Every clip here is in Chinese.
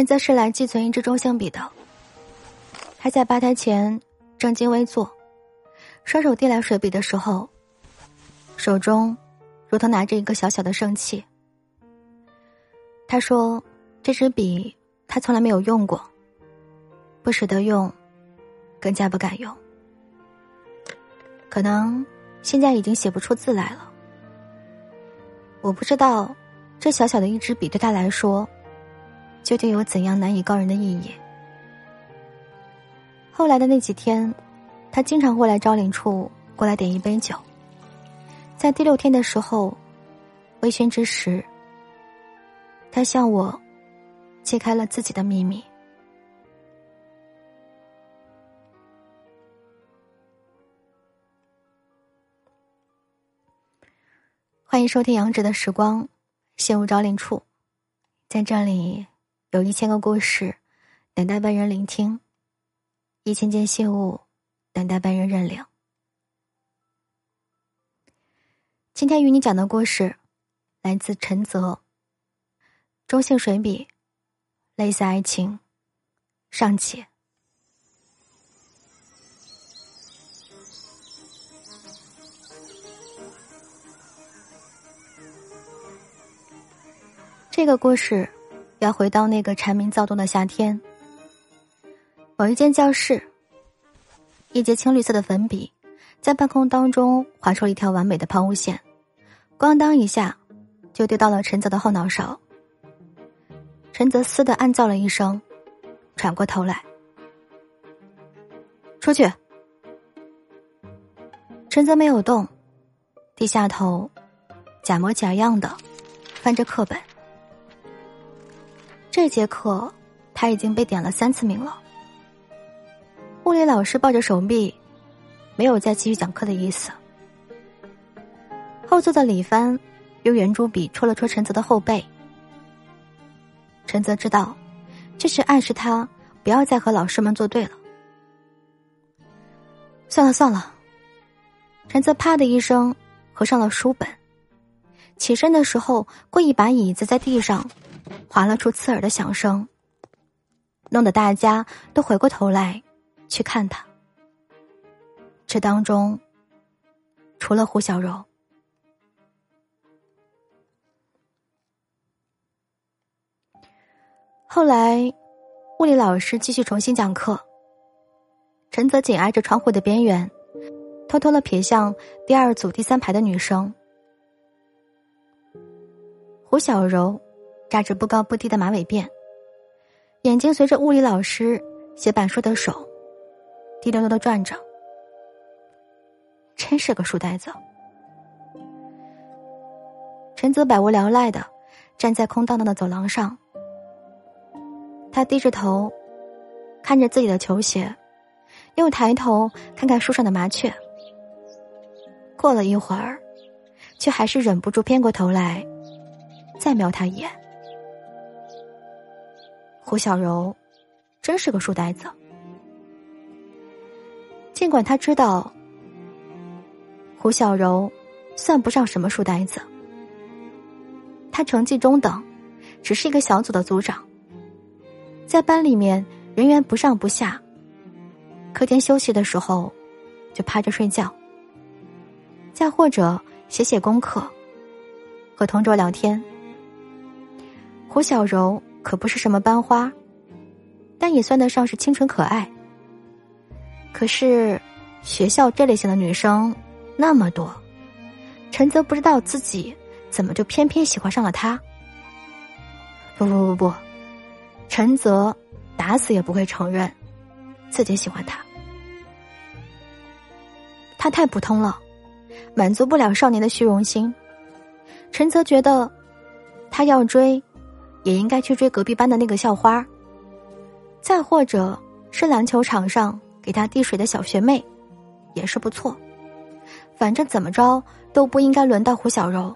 陈泽是来寄存一支中性笔的，他在吧台前正襟危坐，双手递来水笔的时候，手中如同拿着一个小小的生气。他说：“这支笔他从来没有用过，不舍得用，更加不敢用。可能现在已经写不出字来了。我不知道，这小小的一支笔对他来说。”究竟有怎样难以告人的意义？后来的那几天，他经常会来招领处过来点一杯酒。在第六天的时候，微醺之时，他向我揭开了自己的秘密。欢迎收听杨植的时光，陷入招领处，在这里。有一千个故事，等待被人聆听；一千件信物，等待被人认领。今天与你讲的故事，来自陈泽。中性水笔，类似爱情，尚且。这个故事。要回到那个蝉鸣躁动的夏天，某一间教室，一节青绿色的粉笔在半空当中划出了一条完美的抛物线，咣当一下就丢到了陈泽的后脑勺。陈泽嘶的暗叫了一声，转过头来，出去。陈泽没有动，低下头，假模假样的翻着课本。这节课，他已经被点了三次名了。物理老师抱着手臂，没有再继续讲课的意思。后座的李帆用圆珠笔戳了戳陈泽的后背。陈泽知道，这是暗示他不要再和老师们作对了。算了算了，陈泽啪的一声合上了书本，起身的时候故意把椅子在地上。划了出刺耳的响声，弄得大家都回过头来去看他。这当中，除了胡小柔。后来，物理老师继续重新讲课。陈泽紧挨着窗户的边缘，偷偷的瞥向第二组第三排的女生，胡小柔。扎着不高不低的马尾辫，眼睛随着物理老师写板书的手，滴溜溜的转着。真是个书呆子。陈泽百无聊赖的站在空荡荡的走廊上，他低着头，看着自己的球鞋，又抬头看看树上的麻雀。过了一会儿，却还是忍不住偏过头来，再瞄他一眼。胡小柔，真是个书呆子。尽管他知道，胡小柔算不上什么书呆子，他成绩中等，只是一个小组的组长，在班里面人缘不上不下。课间休息的时候，就趴着睡觉，再或者写写功课，和同桌聊天。胡小柔。可不是什么班花，但也算得上是清纯可爱。可是，学校这类型的女生那么多，陈泽不知道自己怎么就偏偏喜欢上了她。不不不不，陈泽打死也不会承认自己喜欢他。他太普通了，满足不了少年的虚荣心。陈泽觉得，他要追。也应该去追隔壁班的那个校花，再或者是篮球场上给他递水的小学妹，也是不错。反正怎么着都不应该轮到胡小柔。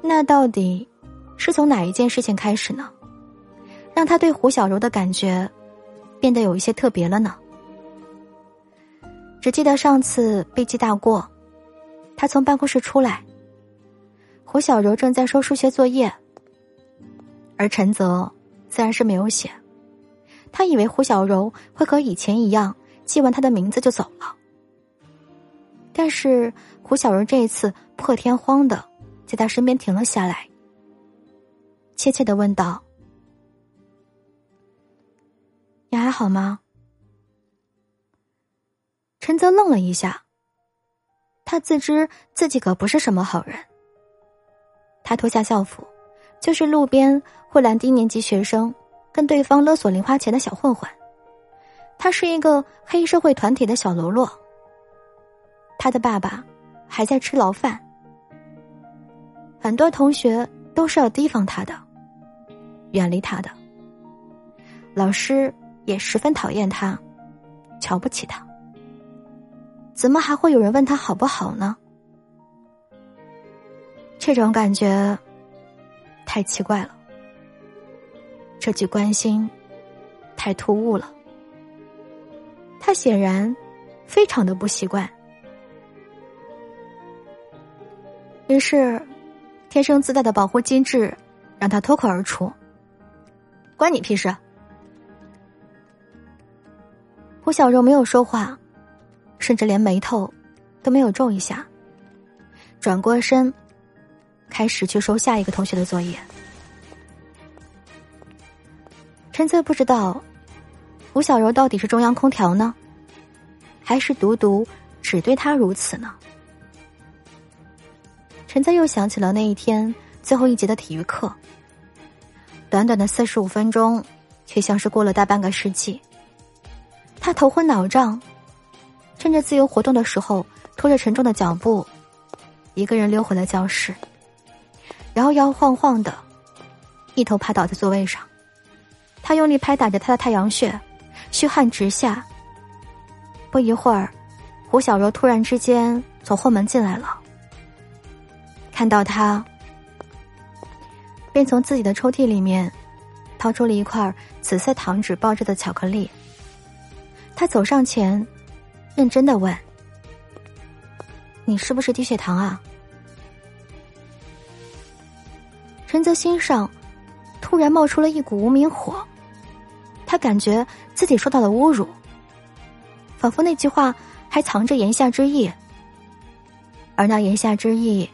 那到底是从哪一件事情开始呢？让他对胡小柔的感觉变得有一些特别了呢？只记得上次被记大过，他从办公室出来。胡小柔正在收数学作业，而陈泽自然是没有写。他以为胡小柔会和以前一样，记完他的名字就走了。但是胡小柔这一次破天荒的在他身边停了下来，怯怯的问道：“你还好吗？”陈泽愣了一下，他自知自己可不是什么好人。他脱下校服，就是路边慧兰低年级学生。跟对方勒索零花钱的小混混，他是一个黑社会团体的小喽啰。他的爸爸还在吃牢饭，很多同学都是要提防他的，远离他的。老师也十分讨厌他，瞧不起他。怎么还会有人问他好不好呢？这种感觉太奇怪了。这句关心太突兀了，他显然非常的不习惯。于是，天生自带的保护机制让他脱口而出：“关你屁事！”胡小柔没有说话，甚至连眉头都没有皱一下，转过身，开始去收下一个同学的作业。陈泽不知道，吴小柔到底是中央空调呢，还是独独只对他如此呢？陈泽又想起了那一天最后一节的体育课，短短的四十五分钟，却像是过了大半个世纪。他头昏脑胀，趁着自由活动的时候，拖着沉重的脚步，一个人溜回了教室，摇摇晃晃的，一头趴倒在座位上。他用力拍打着他的太阳穴，虚汗直下。不一会儿，胡小柔突然之间从后门进来了，看到他，便从自己的抽屉里面掏出了一块紫色糖纸包着的巧克力。他走上前，认真的问：“你是不是低血糖啊？”陈泽心上突然冒出了一股无名火。他感觉自己受到了侮辱，仿佛那句话还藏着言下之意，而那言下之意，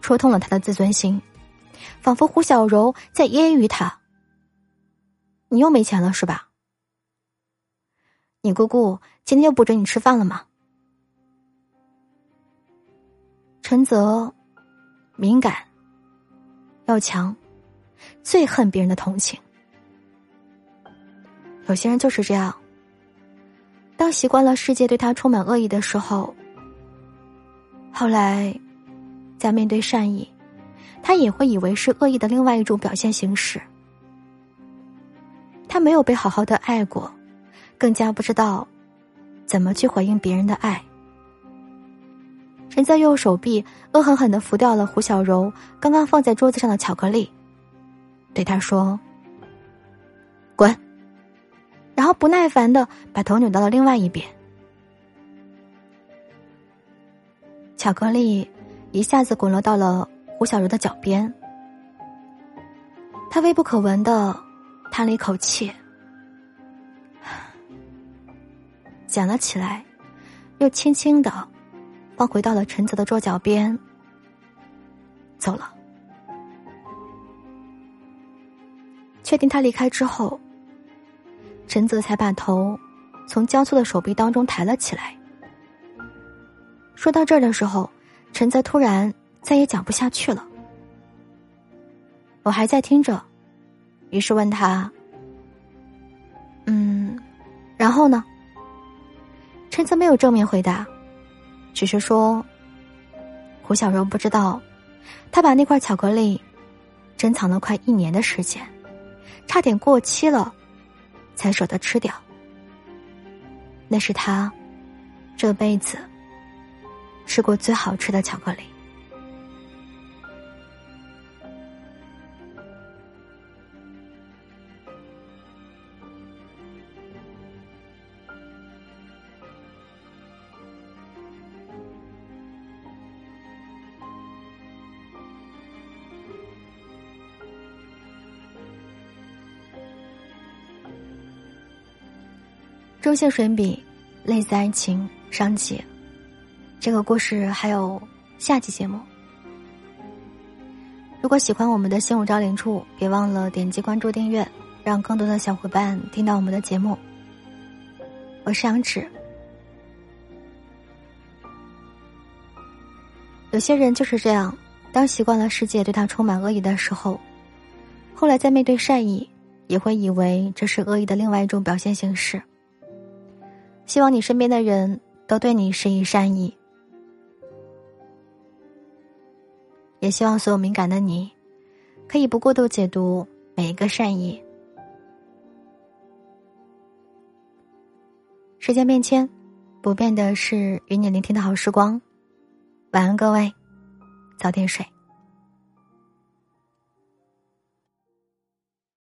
戳痛了他的自尊心，仿佛胡小柔在揶揄他：“你又没钱了是吧？你姑姑今天又不准你吃饭了吗？”陈泽敏感，要强，最恨别人的同情。有些人就是这样。当习惯了世界对他充满恶意的时候，后来，在面对善意，他也会以为是恶意的另外一种表现形式。他没有被好好的爱过，更加不知道怎么去回应别人的爱。人在右手臂恶狠狠的拂掉了胡小柔刚刚放在桌子上的巧克力，对他说：“滚。”然后不耐烦的把头扭到了另外一边，巧克力一下子滚落到了胡小柔的脚边，他微不可闻的叹了一口气，捡了起来，又轻轻的放回到了陈泽的桌角边，走了。确定他离开之后。陈泽才把头从交错的手臂当中抬了起来。说到这儿的时候，陈泽突然再也讲不下去了。我还在听着，于是问他：“嗯，然后呢？”陈泽没有正面回答，只是说：“胡小荣不知道，他把那块巧克力珍藏了快一年的时间，差点过期了。”才舍得吃掉，那是他这辈子吃过最好吃的巧克力。中线水笔，类似爱情上集。这个故事还有下期节目。如果喜欢我们的新五招领处，别忘了点击关注订阅，让更多的小伙伴听到我们的节目。我是杨芷。有些人就是这样，当习惯了世界对他充满恶意的时候，后来在面对善意，也会以为这是恶意的另外一种表现形式。希望你身边的人都对你施以善意，也希望所有敏感的你，可以不过度解读每一个善意。时间变迁，不变的是与你聆听的好时光。晚安，各位，早点睡。